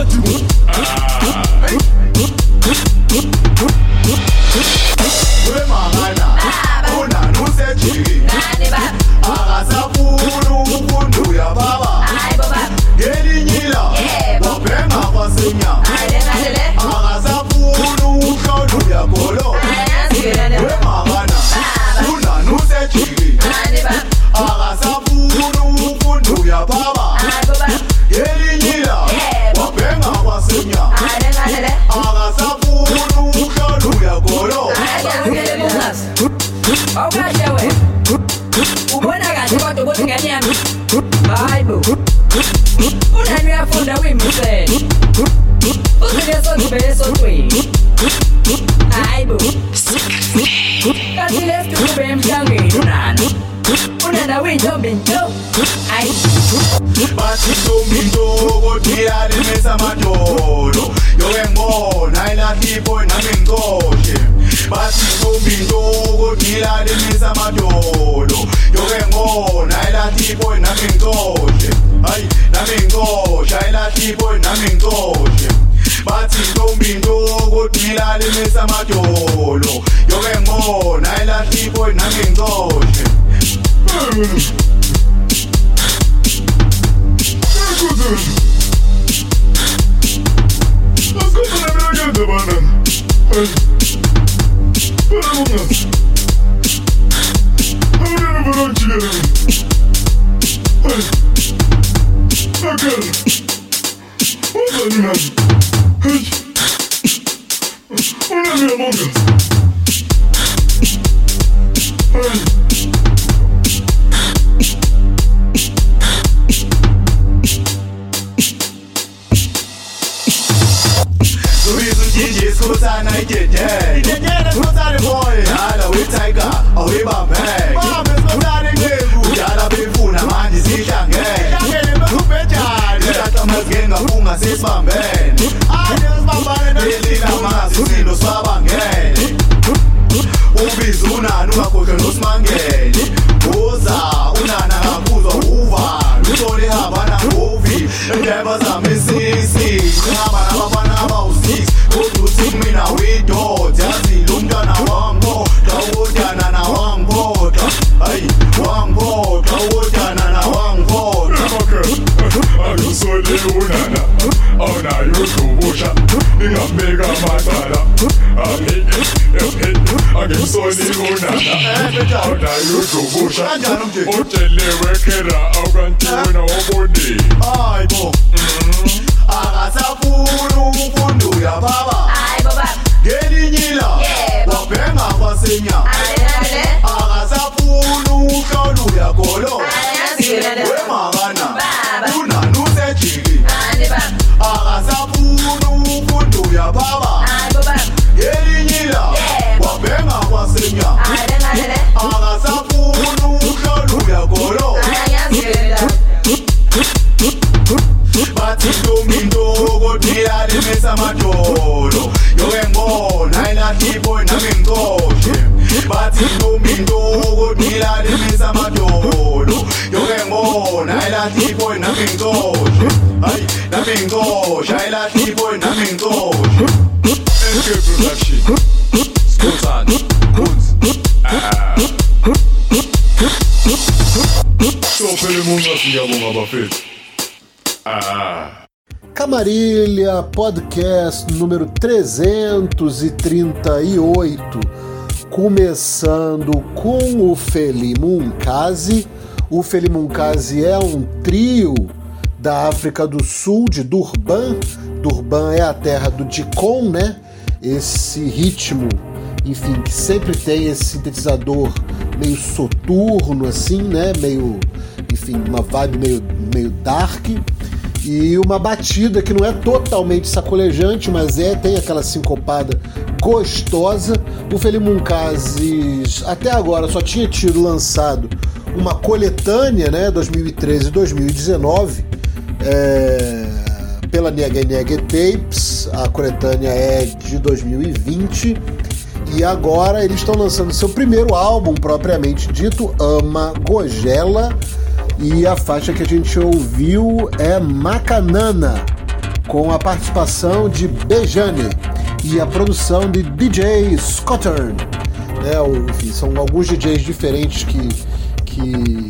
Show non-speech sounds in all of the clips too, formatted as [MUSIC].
what you. ukashewe ubona kahle kodwa ukuthi ngenyama hayi bo unani uyafunda kuyimsele uzile sozibele sotweni hayi bo kanti lesitube emhlangeni unani unana uyintombi nto hayi bathi ntombi nto kodwa iyalimesa manje namin goje Ay, namin goje Ay, lati boy namin goje Batin dombin dogo Nilali mesa matyolo Yoke mbona Ay, lati boy namin goje Ascolta la mia gente, banana. Ay, para una. Podcast número 338, começando com o Felimunkazi. O Felimunkazi é um trio da África do Sul, de Durban. Durban é a terra do Dicon, né? Esse ritmo, enfim, que sempre tem esse sintetizador meio soturno, assim, né? Meio, enfim, uma vibe meio, meio dark e uma batida que não é totalmente sacolejante, mas é tem aquela sincopada gostosa. O Felimunkazes até agora só tinha tido lançado uma coletânea, né, 2013 e 2019, é, pela Nega Nega Tapes. A coletânea é de 2020 e agora eles estão lançando seu primeiro álbum propriamente dito, Ama Gogela e a faixa que a gente ouviu é Macanana, com a participação de Bejane e a produção de DJ Scottern. É, enfim, são alguns DJs diferentes que, que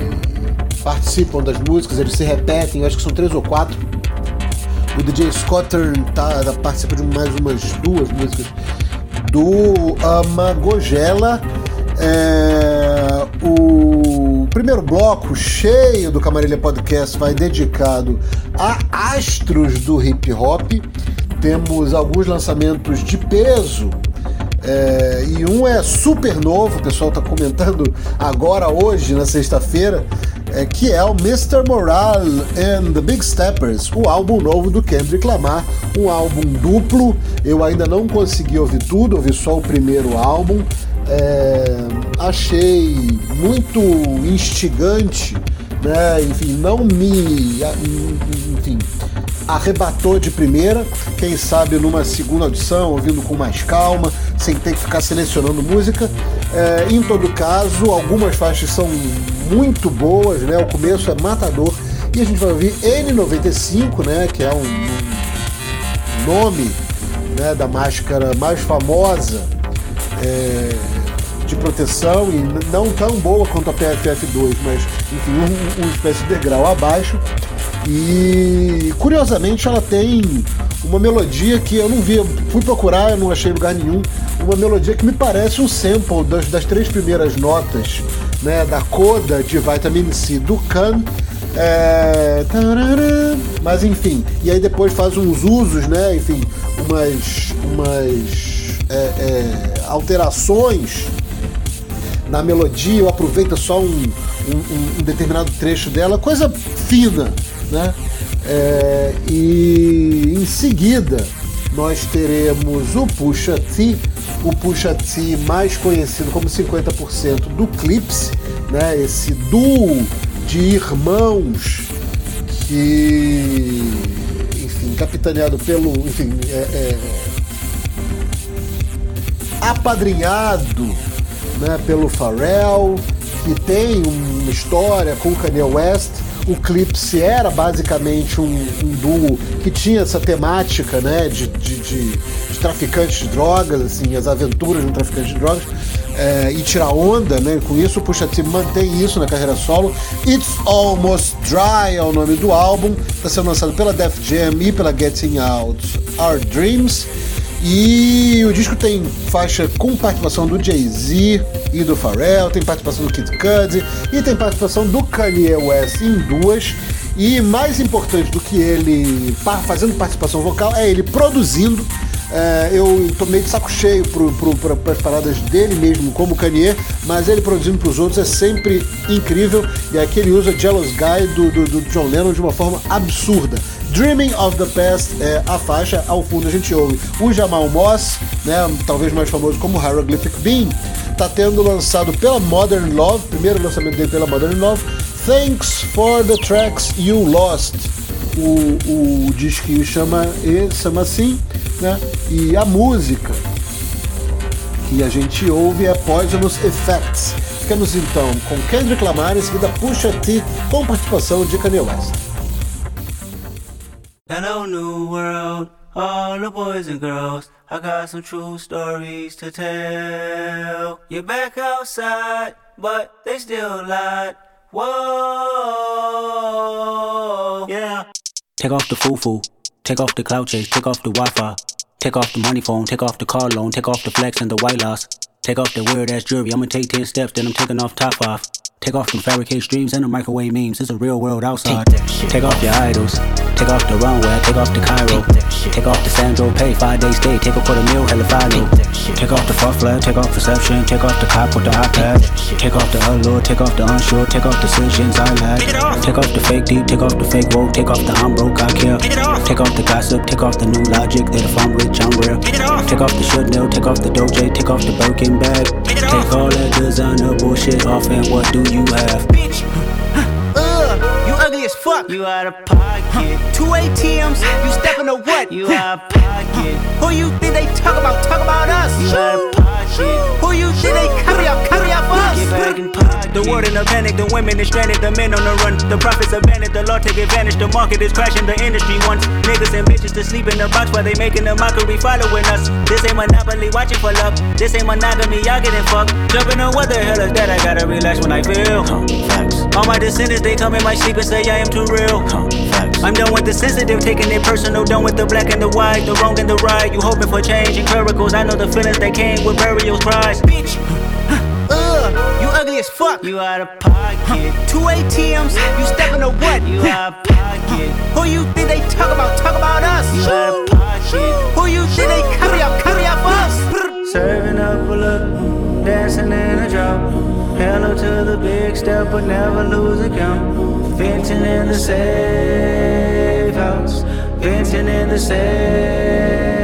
participam das músicas, eles se repetem, acho que são três ou quatro. O DJ Scottern tá, participa de mais umas duas músicas do Amagogela. É, o primeiro bloco cheio do Camarilha Podcast vai dedicado a astros do hip hop. Temos alguns lançamentos de peso é, e um é super novo, o pessoal está comentando agora, hoje, na sexta-feira, é, que é o Mr. Moral and the Big Steppers, o álbum novo do Kendrick Lamar, um álbum duplo. Eu ainda não consegui ouvir tudo, ouvi só o primeiro álbum. É, achei muito instigante, né? Enfim, não me, enfim, arrebatou de primeira. Quem sabe numa segunda audição, ouvindo com mais calma, sem ter que ficar selecionando música. É, em todo caso, algumas faixas são muito boas, né? O começo é matador e a gente vai ouvir N95, né? Que é um nome né, da máscara mais famosa. É, de proteção e não tão boa quanto a PFF2, mas enfim, um, uma espécie de degrau abaixo. E curiosamente ela tem uma melodia que eu não vi, eu fui procurar, eu não achei lugar nenhum. Uma melodia que me parece um sample das, das três primeiras notas né, da coda de Vitamin C do Khan. É... Mas enfim, e aí depois faz uns usos, né? Enfim, umas, umas é, é, alterações na melodia, ou aproveita só um, um, um determinado trecho dela, coisa fina, né? É, e em seguida nós teremos o Pusha T, o Pusha T mais conhecido como 50% do Clips, né? Esse duo de irmãos que, enfim, capitaneado pelo, enfim, é, é, apadrinhado né, pelo Pharrell, que tem uma história com Kanye West. O Clipse era basicamente um, um duo que tinha essa temática né, de, de, de, de traficantes de drogas, assim, as aventuras de um traficante de drogas. É, e tirar onda né, com isso. O Pusha T mantém isso na carreira solo. It's Almost Dry é o nome do álbum. Está sendo lançado pela Def Jam e pela Getting Out Our Dreams. E o disco tem faixa com participação do Jay-Z e do Pharrell, tem participação do Kid Cudi e tem participação do Kanye West em duas. E mais importante do que ele fazendo participação vocal é ele produzindo. É, eu tô meio de saco cheio para as paradas dele mesmo, como Kanye, mas ele produzindo para os outros é sempre incrível. E aqui ele usa Jealous Guy do, do, do John Lennon de uma forma absurda. Dreaming of the Past é a faixa, ao fundo a gente ouve o Jamal Moss, né, talvez mais famoso como Hieroglyphic Bean, está tendo lançado pela Modern Love, primeiro lançamento dele pela Modern Love, Thanks for the Tracks You Lost. O, o disco chama, chama assim, né? E a música que a gente ouve é Poisonous Effects. Ficamos então com Kendrick Lamar em seguida Pusha T com participação de Kanye West. Hello, new world, all the boys and girls. I got some true stories to tell. You're back outside, but they still lied. Whoa, yeah. Take off the foo foo. Take off the cloud chase, take off the Wi-Fi. Take off the money phone, take off the car loan, take off the flex and the white loss. Take off the weird ass jewelry, I'ma take 10 steps, then I'm taking off top off. Take off them fabricated streams and the microwave memes. It's a real world outside. Take off your idols. Take off the runway. Take off the Cairo. Take off the Sandro Pay. Five days stay. Take a quarter meal. Hella follow. Take off the fuck flag. Take off perception. Take off the cop with the iPad. Take off the allure. Take off the unsure. Take off decisions I lack. Take off the fake deep. Take off the fake woke. Take off the I'm broke. I care. Take off the gossip. Take off the new logic that if I'm rich I'm real. Take off the should know. Take off the doje. Take off the Birkin bag. Take all that designer bullshit off and what do you have? Ugh, you ugly as fuck. You out of pocket. Two ATMs, you stepping to what? You out of pocket. Who you think they talk about? Talk about us. You out of pocket. Who you think they carry out? Carry for us. Get back in pocket. The world in a panic, the women is stranded, the men on the run. The profits abandoned, the law take advantage. The market is crashing, the industry wants niggas and bitches to sleep in the box while they making a mockery following us. This ain't monopoly, watching for love. This ain't monogamy, y'all getting fucked. Jumping on what the hell is that? I gotta relax when I feel. All my descendants, they come in my sleep and say I am too real. I'm done with the sensitive, taking it personal. Done with the black and the white, the wrong and the right. You hoping for change and miracles. I know the feelings that came with burials, cries. Bitch, ugh, you ugly as fuck. You out of pocket. Two ATMs, you stepping to what? You out of pocket. Who you think they talk about? Talk about us. You out of pocket. Who you think they carry out? Carry out for us. Serving up a look, dancing in a drop. Hello to the big step, but never lose a count. Venting in the safe house. In the safe.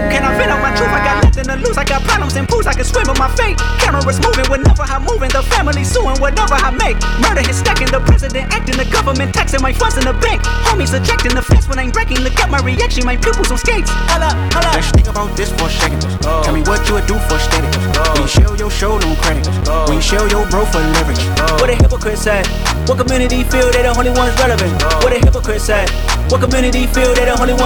Can I vent out my truth? I got nothing to lose. I got problems and pools. I can swim with my fate. Cameras moving whenever I'm moving. The family suing whatever I make. Murder is stacking. The president acting. The government taxing my funds in the bank. Homies ejecting the fence when I'm breaking. Look at my reaction. My pupils on skates. Holla, holla. Let's think about this for a second. Tell me what you would do for steady. When you show your show, no credit. When you show your bro for leverage. What a hypocrite said. What community feel they the only ones relevant? What a hypocrite said. What community feel they the only ones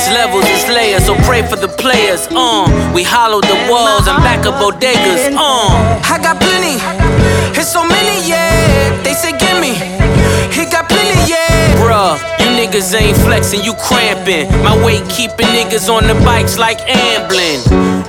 It's levels, it's layers, so pray for the players. Uh, we hollow the walls and back up bodegas. Uh, I got plenty, it's so many, yeah. They say gimme, he niggas ain't flexing, you cramping. My weight keeping niggas on the bikes like ambling.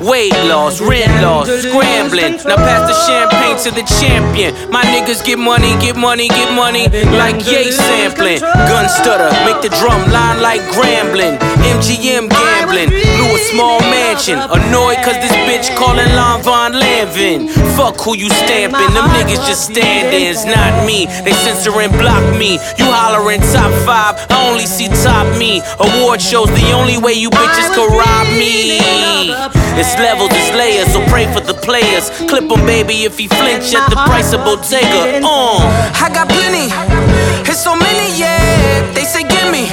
Weight loss, rent loss, scrambling. Now pass the champagne to the champion. My niggas get money, get money, get money. Like yay sampling. Gun stutter, make the drum line like grambling. MGM gambling. Blew a small mansion. Annoyed cause this bitch calling Lon Von Lanvin. Fuck who you stamping. Them niggas just standing, it's not me. They censor and block me. You hollering top five, I only see top me. Award shows the only way you bitches can rob me. It's levels, it's layers, so pray for the players. Clip him, baby, if he flinch at the price of Bottega. Uh, I got plenty, it's so many, yeah. They say gimme,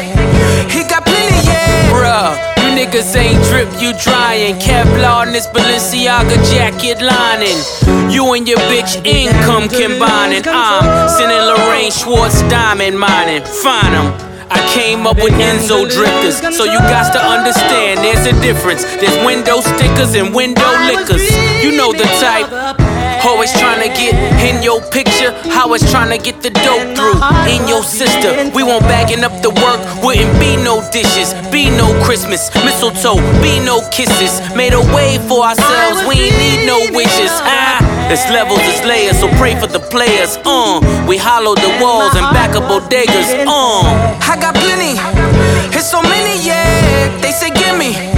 he got plenty, yeah. Bruh, you niggas ain't drip, you drying. Kevlar in this Balenciaga jacket lining. You and your bitch income combining. I'm sending Lorraine Schwartz diamond mining. Find Find 'em. I came up with Enzo drifters, so you got to understand there's a difference. There's window stickers and window liquors. You know the type. Always trying to get in your picture, always trying to get the dope through. In your sister, we won't bagging up the work. Wouldn't be no dishes, be no Christmas, mistletoe, be no kisses. Made a way for ourselves, we ain't need no wishes. Ah, it's levels, it's layers, so pray for the players. Uh, we hollow the walls and back up bodegas. Uh, I got plenty, it's so many, yeah. They say gimme, he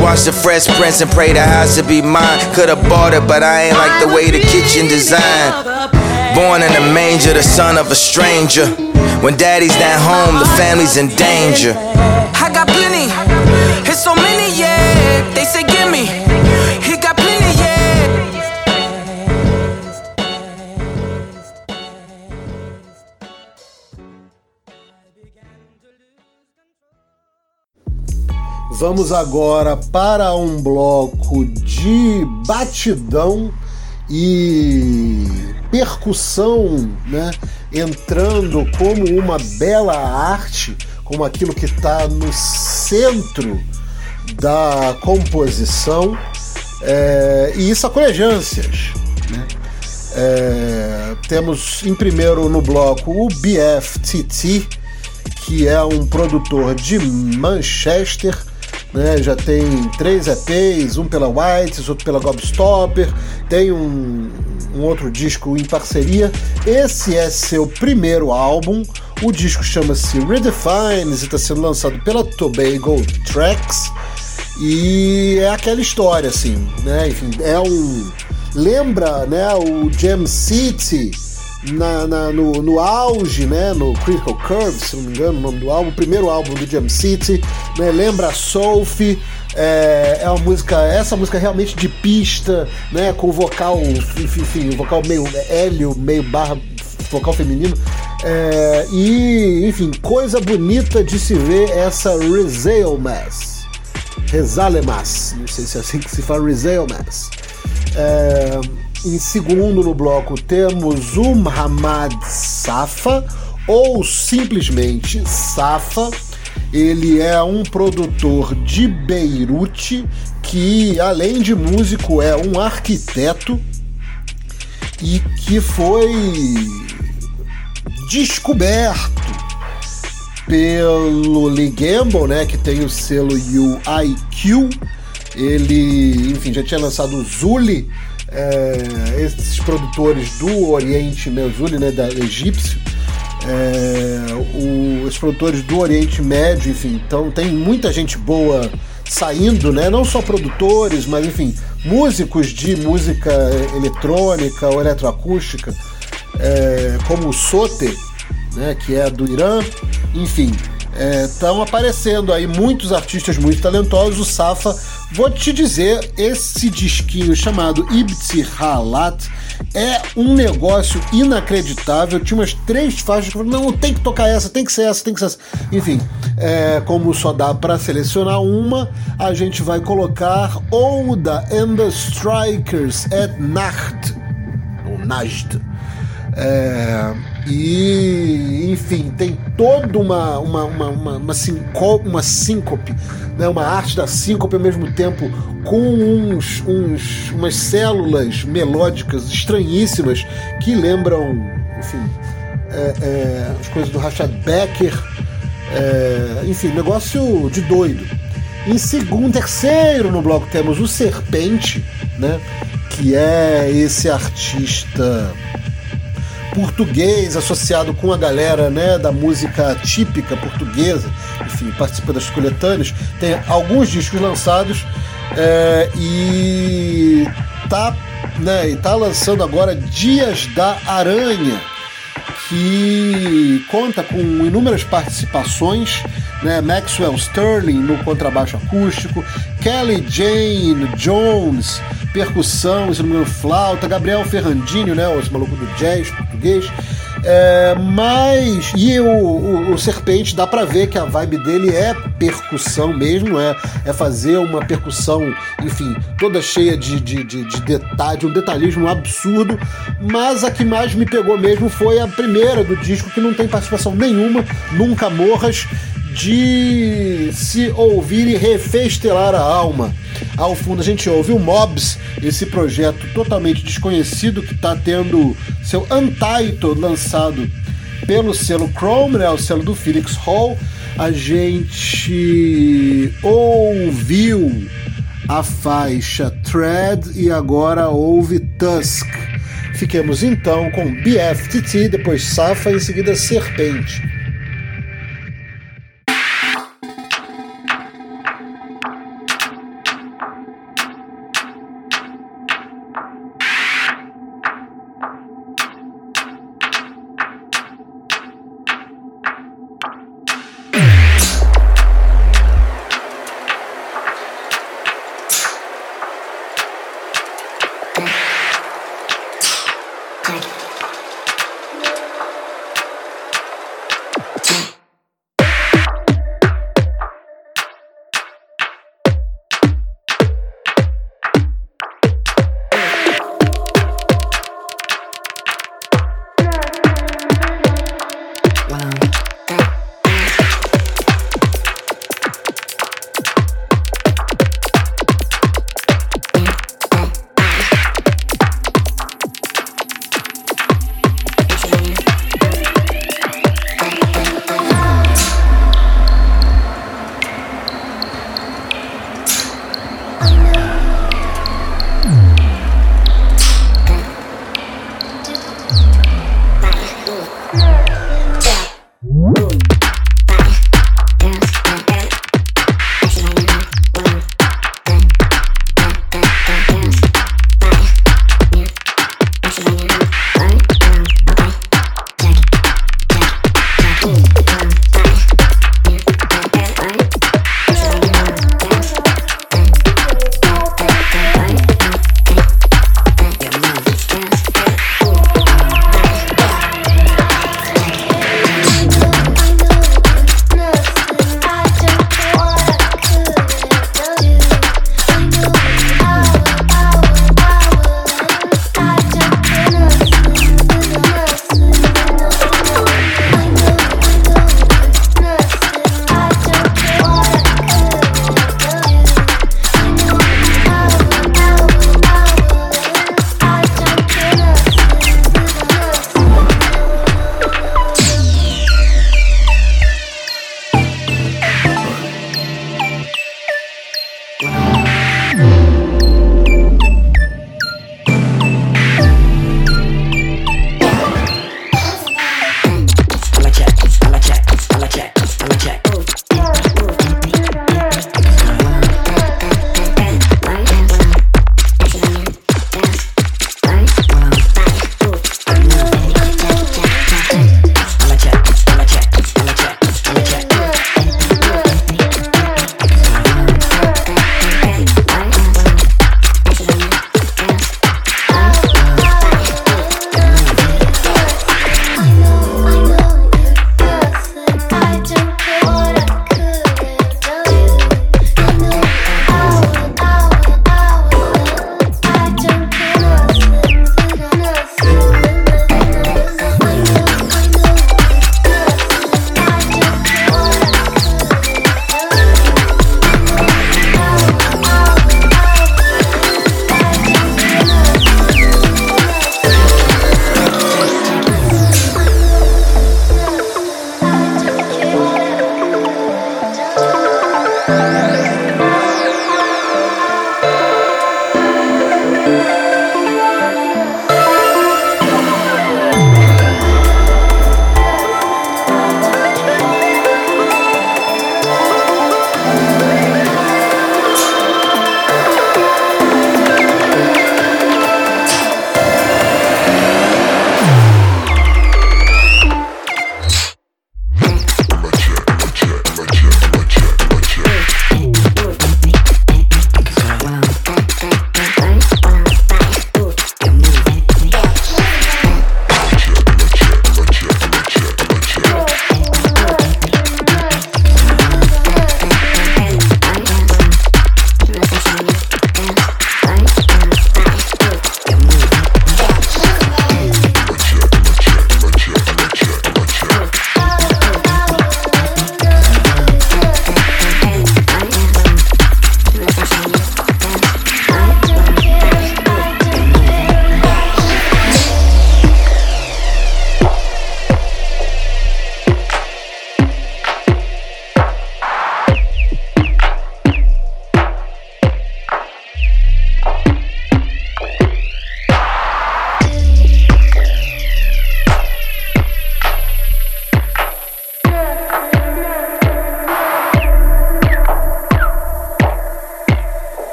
watch the Fresh Prince and pray the house to be mine. Could've bought it, but I ain't like the way the kitchen designed. Born in a manger, the son of a stranger. When daddy's not home, the family's in danger. Vamos agora para um bloco de batidão e percussão, né? Entrando como uma bela arte, como aquilo que está no centro da composição, é, e isso. Né? É, temos em primeiro no bloco o BFTT, que é um produtor de Manchester né? Já tem três EPs, um pela Whites, outro pela Gobstopper, tem um, um outro disco em parceria. Esse é seu primeiro álbum. O disco chama-se Redefines e está sendo lançado pela Tobago Tracks. E é aquela história, assim, né? Enfim, é um. Lembra, né, o Jam City na, na, no, no, auge, né, no Critical Curve, se não me engano, o nome do álbum, o primeiro álbum do Jam City, né, lembra Sophie, é, é uma música, essa música é realmente de pista, né, com vocal, enfim, vocal meio hélio, meio barra, vocal feminino, é, e, enfim, coisa bonita de se ver essa Rezailmas, Rezalemas, não sei se é assim que se fala, Rezailmas. É, em segundo no bloco temos o Muhammad Safa, ou simplesmente Safa. Ele é um produtor de Beirute que, além de músico, é um arquiteto e que foi descoberto pelo Lee Gamble, né, que tem o selo UIQ. Ele, enfim, já tinha lançado o Zuli, é, esses produtores do Oriente Médio, né, da egípcio, é, o, os produtores do Oriente Médio, enfim, então tem muita gente boa saindo, né? Não só produtores, mas enfim, músicos de música eletrônica ou eletroacústica, é, como o Sote, né, que é do Irã, enfim, estão é, aparecendo aí muitos artistas muito talentosos. O Safa, vou te dizer, esse disquinho chamado Ibti Halat é um negócio inacreditável. Tinha umas três faixas que eu falei, não, tem que tocar essa, tem que ser essa, tem que ser essa. Enfim, é, como só dá para selecionar uma, a gente vai colocar Oda and the Strikers at Nacht, ou Najd. É, e, enfim, tem toda uma, uma, uma, uma, uma, síncope, uma síncope né? uma arte da síncope ao mesmo tempo com uns, uns, umas células melódicas estranhíssimas que lembram, enfim, é, é, as coisas do Rashad Becker. É, enfim, negócio de doido. Em segundo, terceiro no bloco temos o Serpente, né? que é esse artista português associado com a galera né, da música típica portuguesa, enfim, participa das coletâneas, tem alguns discos lançados é, e tá, né, e tá lançando agora Dias da Aranha, que conta com inúmeras participações, né, Maxwell Sterling no contrabaixo acústico, Kelly Jane Jones percussão, se não me engano, flauta, Gabriel Ferrandinho, né, esse maluco do jazz português. É, mas. E o, o, o, Serpente dá pra ver que a vibe dele é percussão mesmo, é, é fazer uma percussão, enfim, toda cheia de, de, de, de detalhe, de um detalhismo absurdo. Mas a que mais me pegou mesmo foi a primeira do disco, que não tem participação nenhuma, Nunca Morras, de se ouvir e refestelar a alma. Ao fundo a gente ouve o Mobs, esse projeto totalmente desconhecido que está tendo seu Untitled lançado pelo selo Chrome, né, o selo do Felix Hall. A gente ouviu a faixa Thread e agora ouve Tusk. Fiquemos então com BFTT, depois Safa e em seguida Serpente.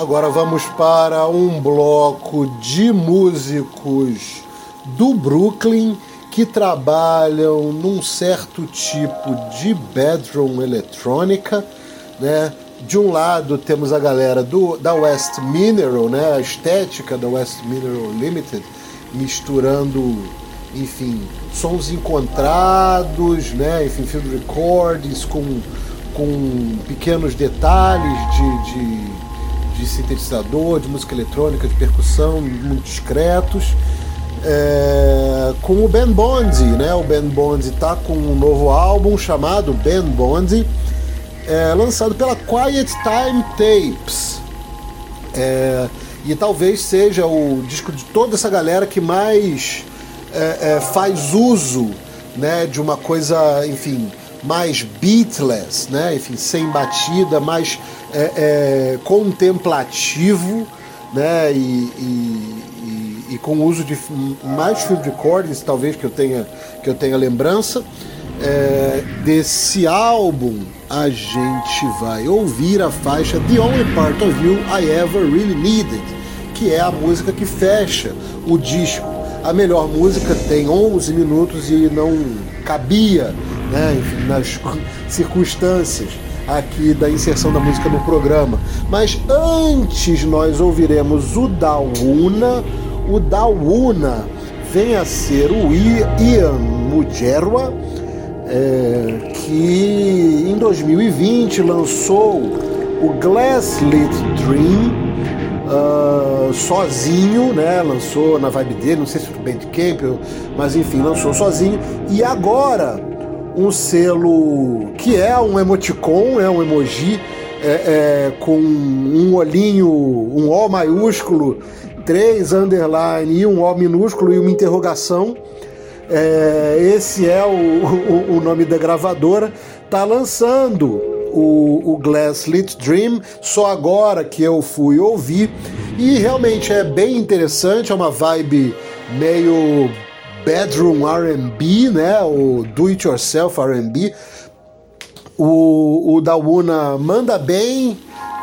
Agora vamos para um bloco de músicos do Brooklyn que trabalham num certo tipo de bedroom eletrônica, né? De um lado temos a galera do, da West Mineral, né? A estética da West Mineral Limited, misturando, enfim, sons encontrados, né? Enfim, field recordings com, com pequenos detalhes de, de de sintetizador, de música eletrônica, de percussão, muito discretos. É, com o Ben Bondi, né? O Ben Bondi está com um novo álbum chamado Ben Bondi, é, lançado pela Quiet Time Tapes. É, e talvez seja o disco de toda essa galera que mais é, é, faz uso né, de uma coisa, enfim, mais beatless, né? enfim, sem batida, mais é, é, contemplativo né? E, e, e, e, com o uso de mais field recordings, talvez que eu tenha, que eu tenha lembrança. É, desse álbum, a gente vai ouvir a faixa The Only Part of You I Ever Really Needed, que é a música que fecha o disco. A melhor música tem 11 minutos e não cabia né, nas circunstâncias aqui da inserção da música no programa. Mas antes nós ouviremos o Dawuna. O Dawuna vem a ser o Ian Mujerwa, é, que em 2020 lançou o Glasslit Dream. Uh, sozinho, né? Lançou na vibe dele, não sei se foi Bandcamp, mas enfim, lançou sozinho. E agora um selo que é um emoticon, é um emoji é, é, com um olhinho, um O maiúsculo, três underline e um O minúsculo e uma interrogação. É, esse é o, o, o, nome da gravadora. Tá lançando o, o Glasslit Dream, só agora que eu fui ouvir. E realmente é bem interessante, é uma vibe meio bedroom R&B, né? O do it yourself R&B. O, o Dawuna manda bem,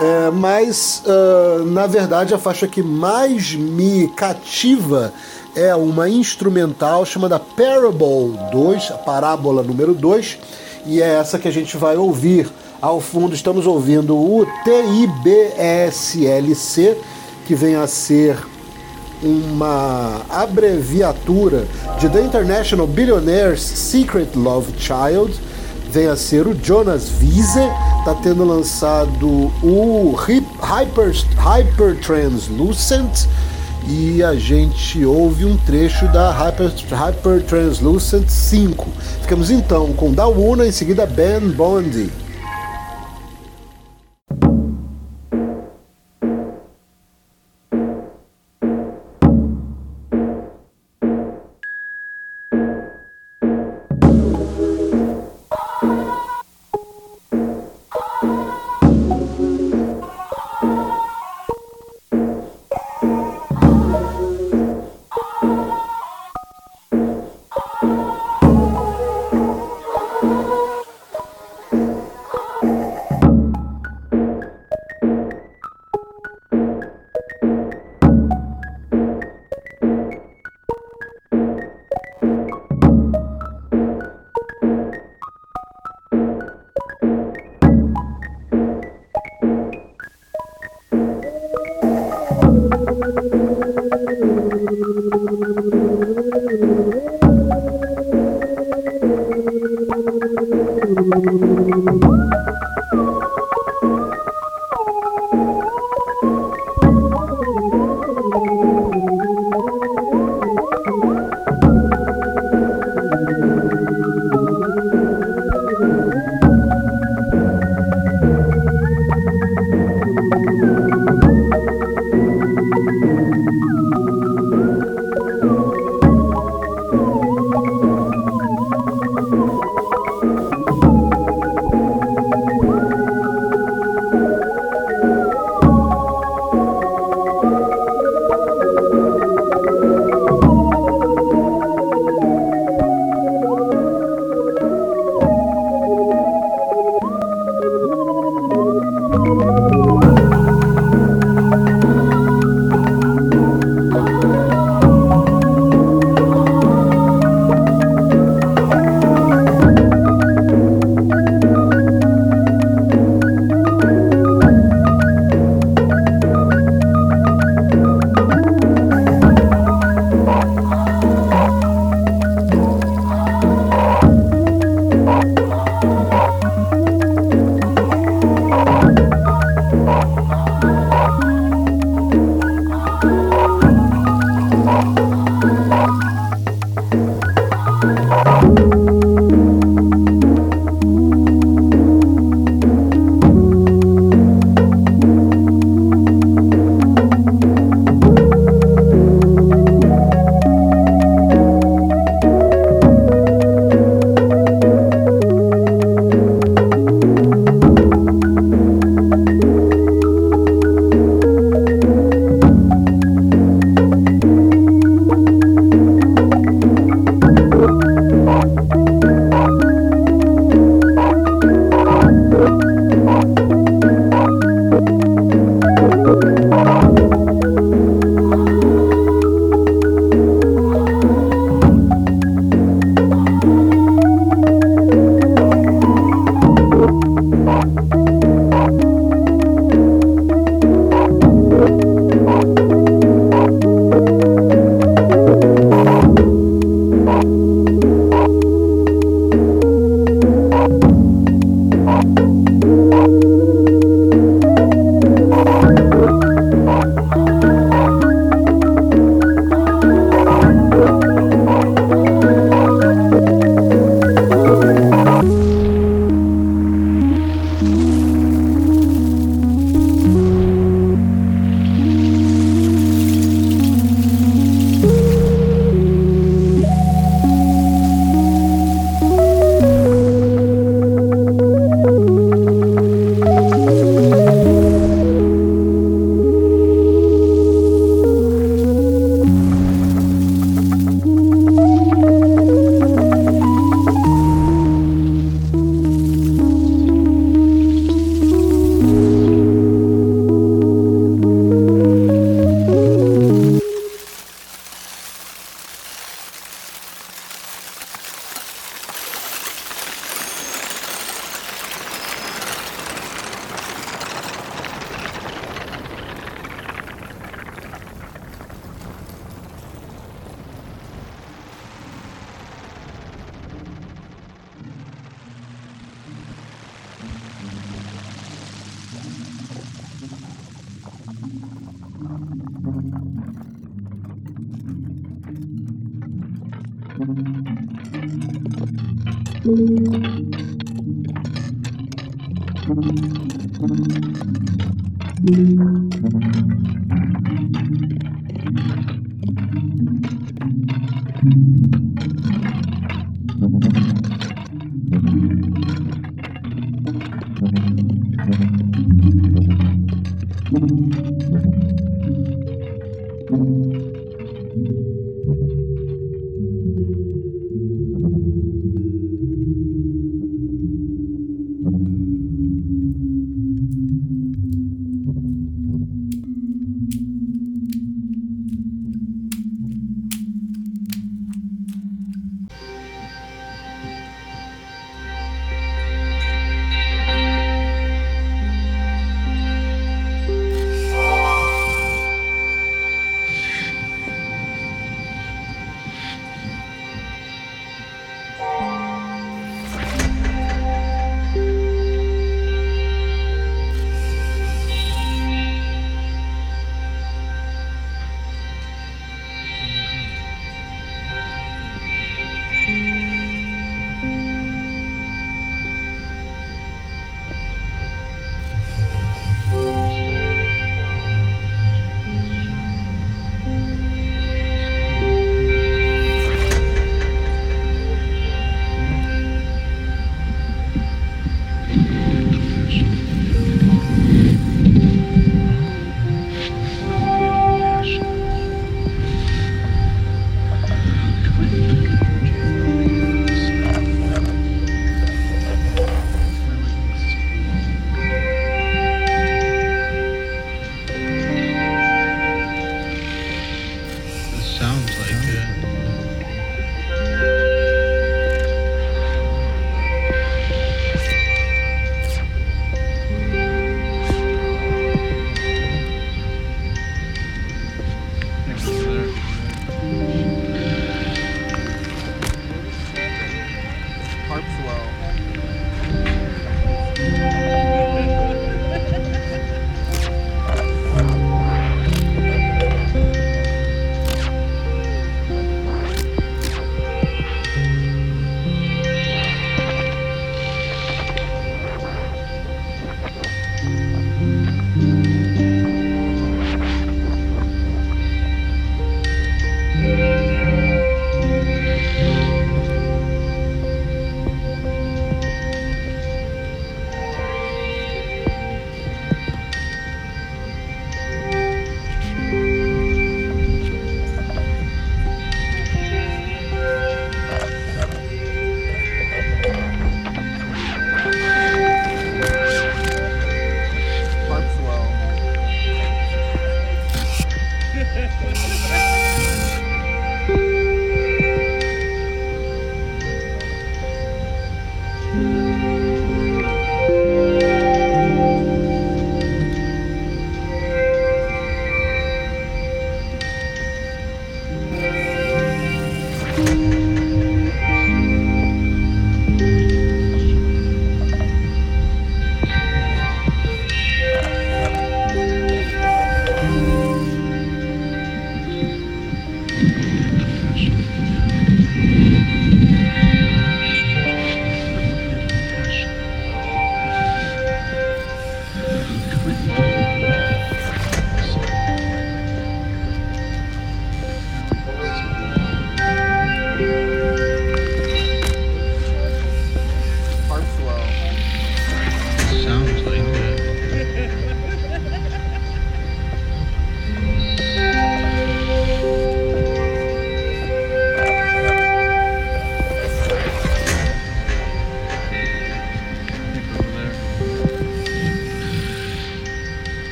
é, mas uh, na verdade a faixa que mais me cativa é uma instrumental chamada Parable 2, a parábola número 2, e é essa que a gente vai ouvir. Ao fundo estamos ouvindo o TIBSLC, que vem a ser uma abreviatura de The International Billionaire's Secret Love Child, vem a ser o Jonas Wiese, está tendo lançado o Hyper, Hyper Translucent e a gente ouve um trecho da Hyper, Hyper Translucent 5. Ficamos então com Dawuna, em seguida Ben Bondi.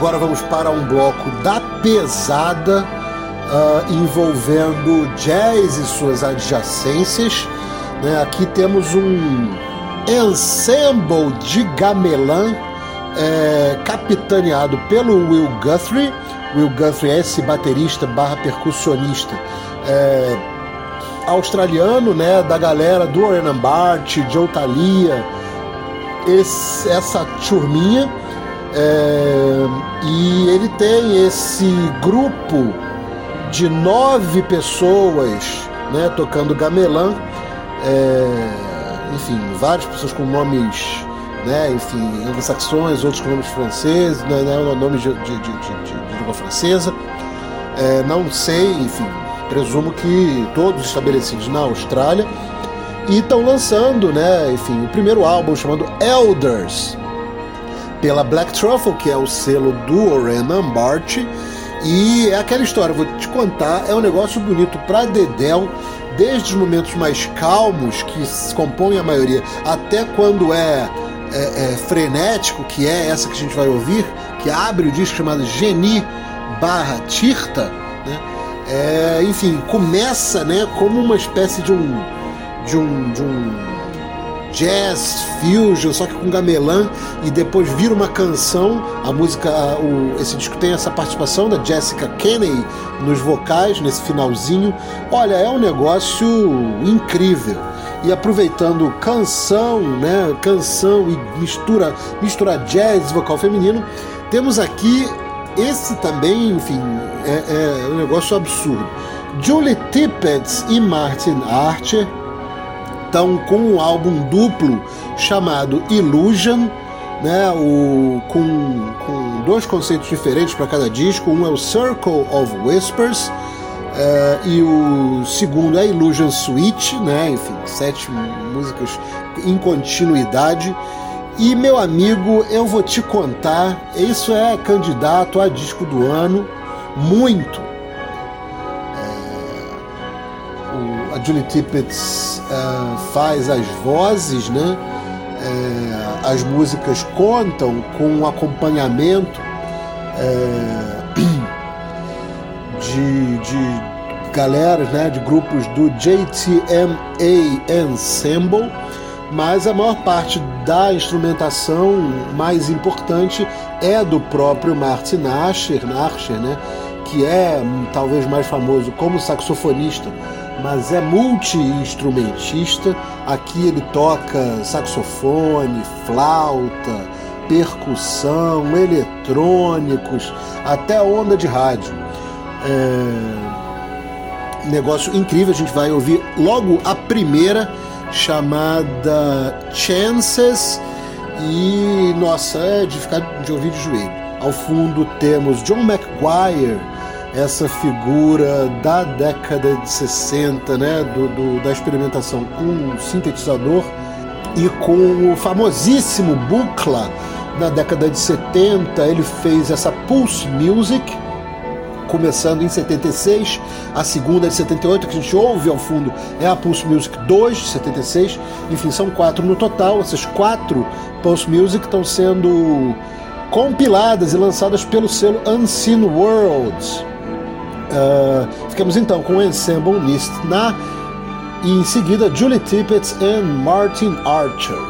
Agora vamos para um bloco da pesada ah, envolvendo jazz e suas adjacências. né? Aqui temos um ensemble de gamelan é, capitaneado pelo Will Guthrie. Will Guthrie é esse baterista barra percussionista é, australiano, né? Da galera do Orenan Bart, Joe Thalia, esse- essa turminha. É, e ele tem esse grupo de nove pessoas né, tocando gamelan. É, enfim, várias pessoas com nomes, né, enfim, anglo-saxões, outros com nomes franceses, né, né, nomes de, de, de, de- língua francesa. É, não sei, enfim, presumo que todos estabelecidos na Austrália. E estão lançando, né, enfim, o primeiro álbum chamado Elders, pela Black Truffle, que é o selo do Orenan Bart. E é aquela história, vou te contar, é um negócio bonito pra Dedel, desde os momentos mais calmos, que se compõem a maioria, até quando é, é- é frenético, que é essa que a gente vai ouvir, que abre o disco chamado Geni barra Tirta, né? É, enfim, começa né, como uma espécie de um, de um, de um jazz fusion, só que com gamelan, e depois vira uma canção. A música, o, esse disco tem essa participação da Jessica Kenney nos vocais, nesse finalzinho. Olha, é um negócio incrível. E aproveitando canção, né, canção e mistura, mistura jazz vocal feminino, temos aqui esse também, enfim, é, é um negócio absurdo. Julie Tippett e Martin Archer estão com um álbum duplo chamado Illusion, né, o, com, com dois conceitos diferentes para cada disco. Um é o Circle of Whispers eh, e o segundo é Illusion Suite, né, enfim, sete músicas em continuidade. E meu amigo, eu vou te contar, isso é candidato a disco do ano, muito. Julie Tippett eh, faz as vozes, né? Eh, as músicas contam com acompanhamento eh, [CLEARS THROAT] de, de galeras, né? De grupos do JTMA Ensemble, mas a maior parte da instrumentação mais importante é do próprio Martin Asher, Asher né? que é hum, talvez mais famoso como saxofonista, mas é multi-instrumentista. Aqui ele toca saxofone, flauta, percussão, eletrônicos, até onda de rádio. É... Negócio incrível, a gente vai ouvir logo a primeira, chamada Chances, e nossa, é de ficar de ouvir de joelho. Ao fundo temos John McGuire, essa figura da década de 60, né, do, do- da experimentação com o sintetizador e com o famosíssimo Buchla na década de 70, ele fez essa Pulse Music, começando em 76, a segunda de 78 que a gente ouve ao fundo é a Pulse Music 2 de 76, enfim, são quatro no total, essas quatro Pulse Music estão sendo compiladas e lançadas pelo selo Unseen Worlds. Ah, ficamos então com o Ensemble Mist na e em seguida Julie Tippett e Martin Archer.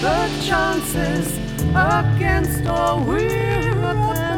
The chances against all we're abandoned.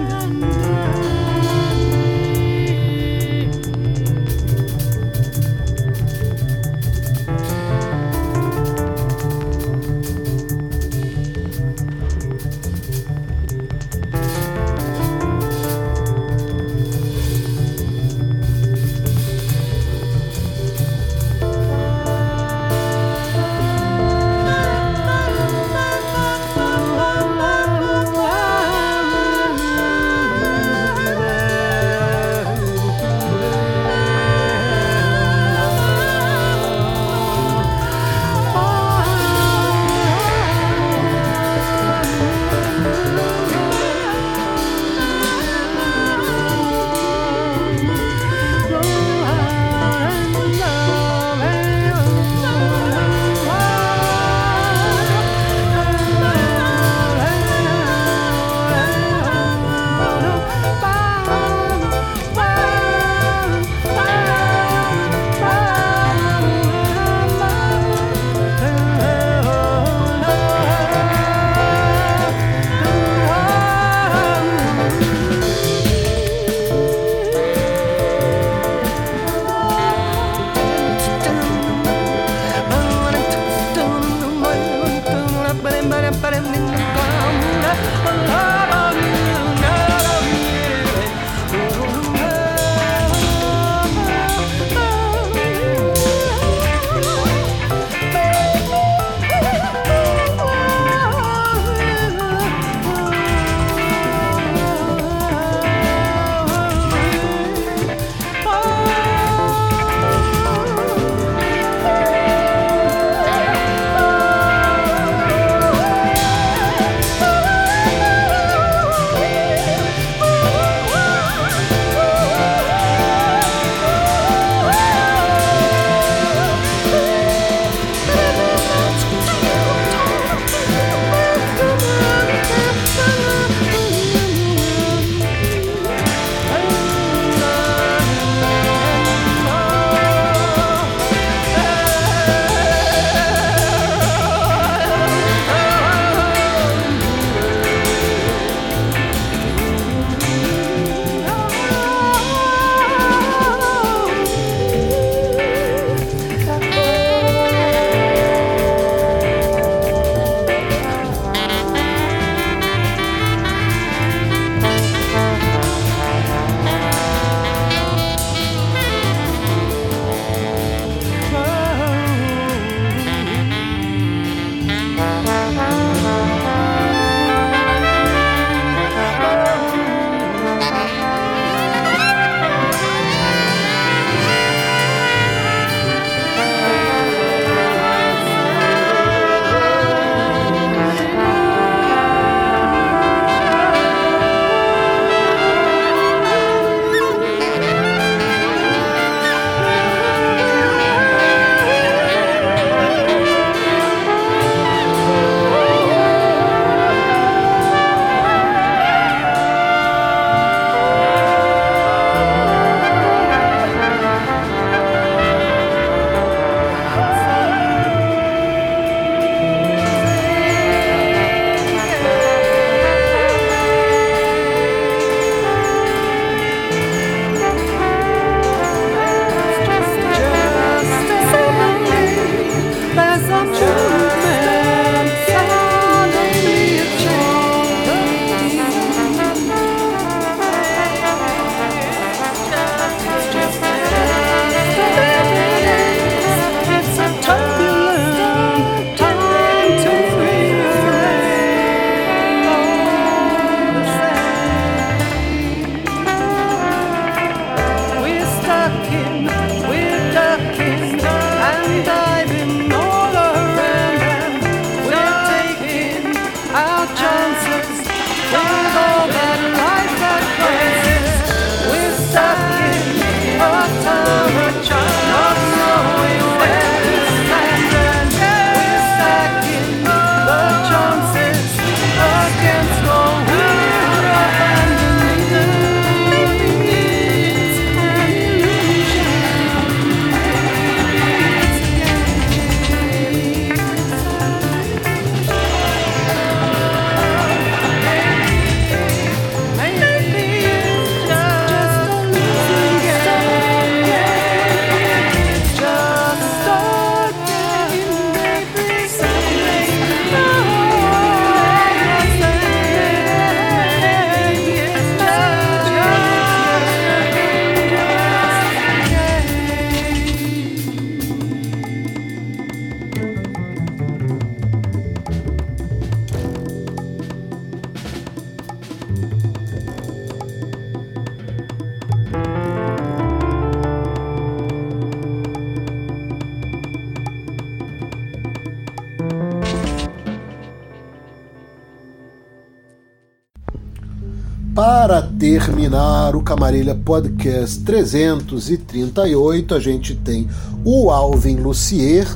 Terminar o Camarilha Podcast 338, a gente tem o Alvin Lucier,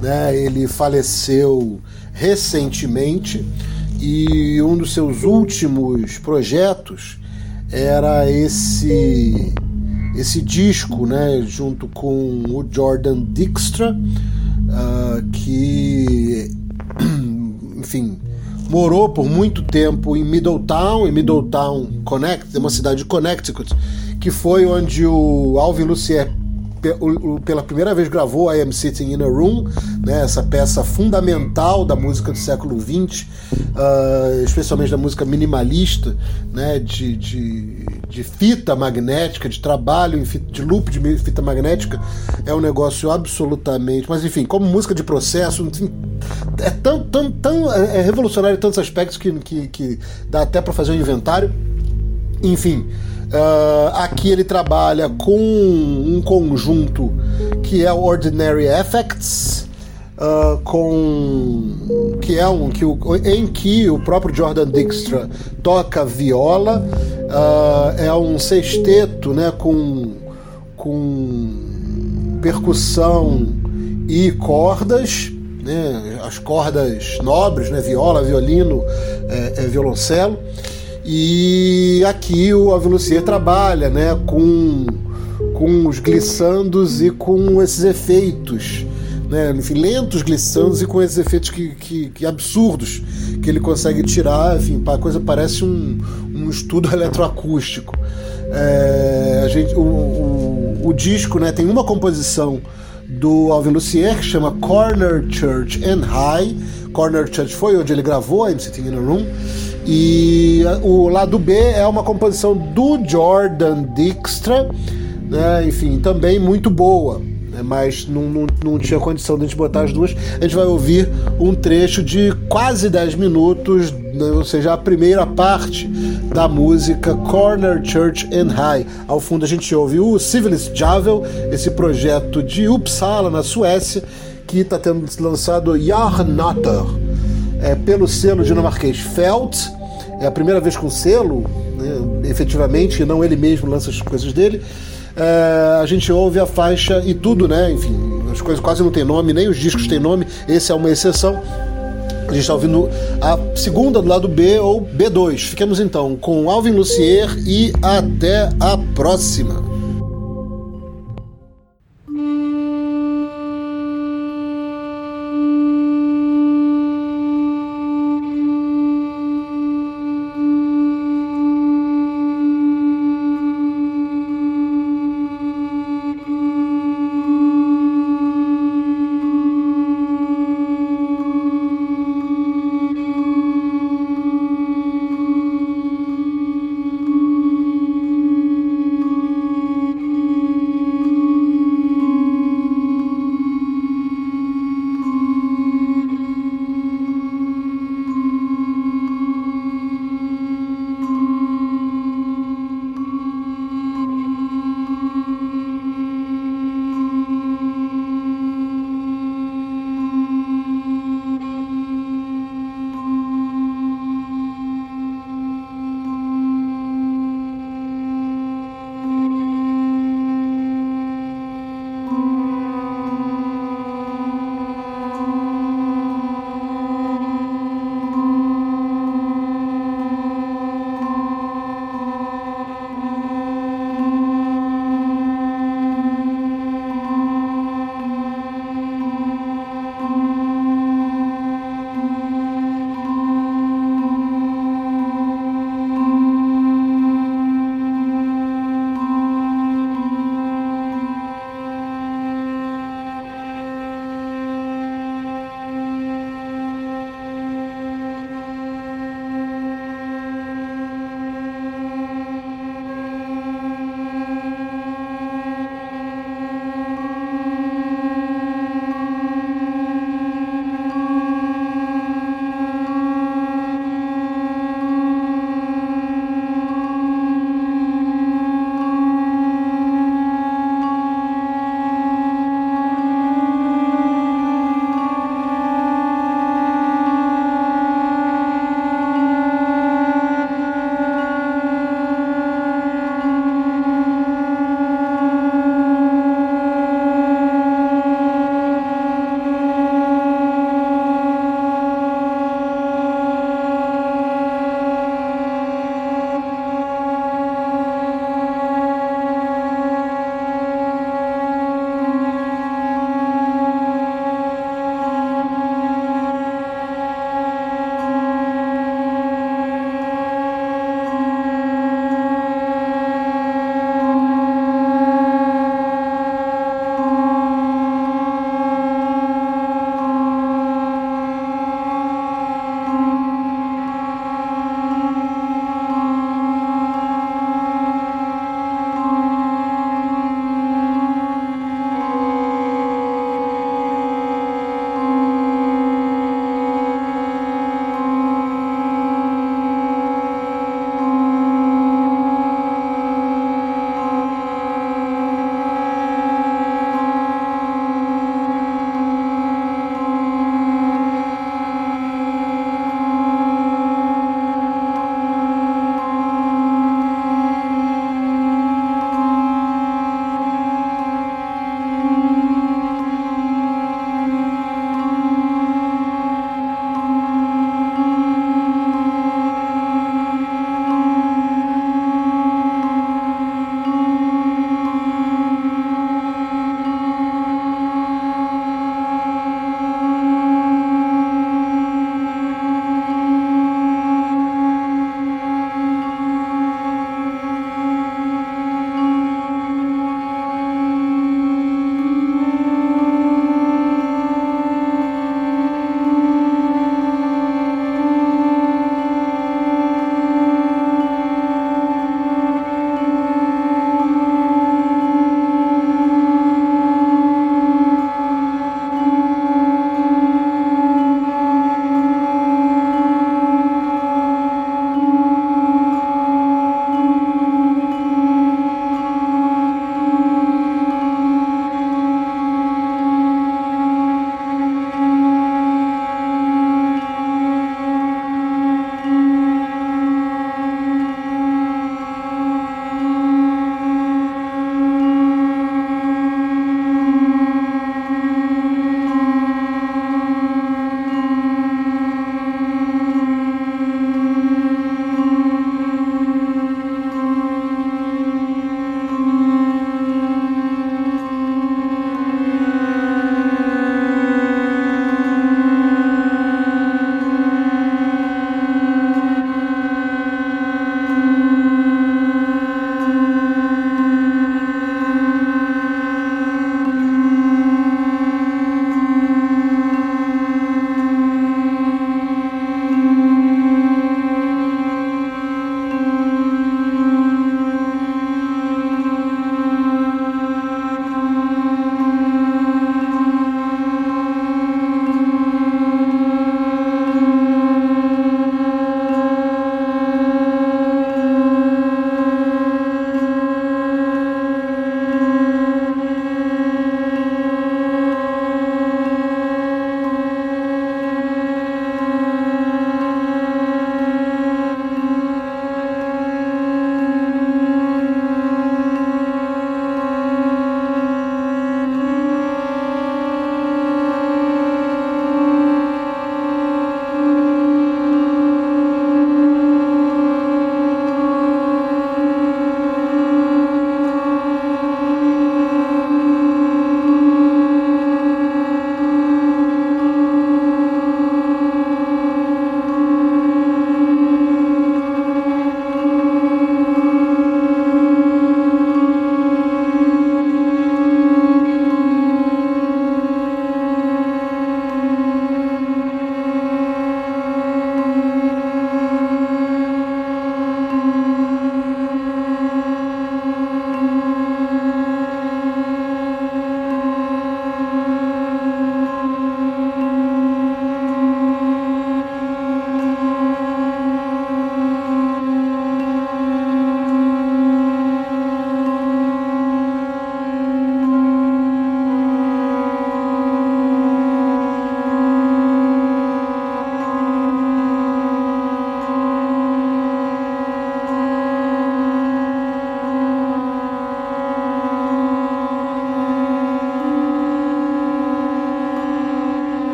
né? Ele faleceu recentemente e um dos seus últimos projetos era esse esse disco, né, junto com o Jordan Dijkstra, uh, que, morou por muito tempo em Middletown, em Middletown, Connect, uma cidade de Connecticut, que foi onde o Alvin Lucier pela primeira vez gravou I Am Sitting in a Room, né, essa peça fundamental da música do século XX, uh, especialmente da música minimalista, né, de, de, de, fita magnética, de trabalho fita, de loop de fita magnética, é um negócio absolutamente. Mas enfim, como música de processo, enfim, é tão, tão, tão é revolucionário em tantos aspectos que, que, que dá até para fazer um inventário. Enfim. Uh, aqui ele trabalha com um conjunto que é o Ordinary Effects, uh, com que é um que o, em que o próprio Jordan Dijkstra toca viola, uh, é um sexteto, né, com com percussão e cordas, né, as cordas nobres, né, viola, violino, é, é violoncelo. E aqui o Avilucier trabalha né, com, com os glissandos e com esses efeitos. Né, enfim, lentos glissandos e com esses efeitos que, que, que, absurdos que ele consegue tirar. Enfim, a coisa parece um, um estudo [LAUGHS] eletroacústico. É, a gente, o, o, o, disco né, tem uma composição do Alvin Lucier que chama Corner Church and High. Corner Church foi onde ele gravou I'm Sitting in a Room. E o lado B é uma composição do Jordan Dijkstra, né? enfim, também muito boa. Né? Mas não, não, não tinha condição de a gente botar as duas. A gente vai ouvir um trecho de quase 10 minutos, né? ou seja, a primeira parte da música Corner Church and High. Ao fundo a gente ouve o Civilist Javel, esse projeto de Uppsala, na Suécia, que está tendo lançado Jarnatter é, pelo selo dinamarquês Felt. É a primeira vez com selo, né, efetivamente, e não ele mesmo lança as coisas dele. É, a gente ouve a faixa e tudo, né? Enfim, as coisas quase não tem nome, nem os discos têm nome, esse é uma exceção. A gente está ouvindo a segunda do lado B ou B2. Fiquemos então com Alvin Lucier e até a próxima.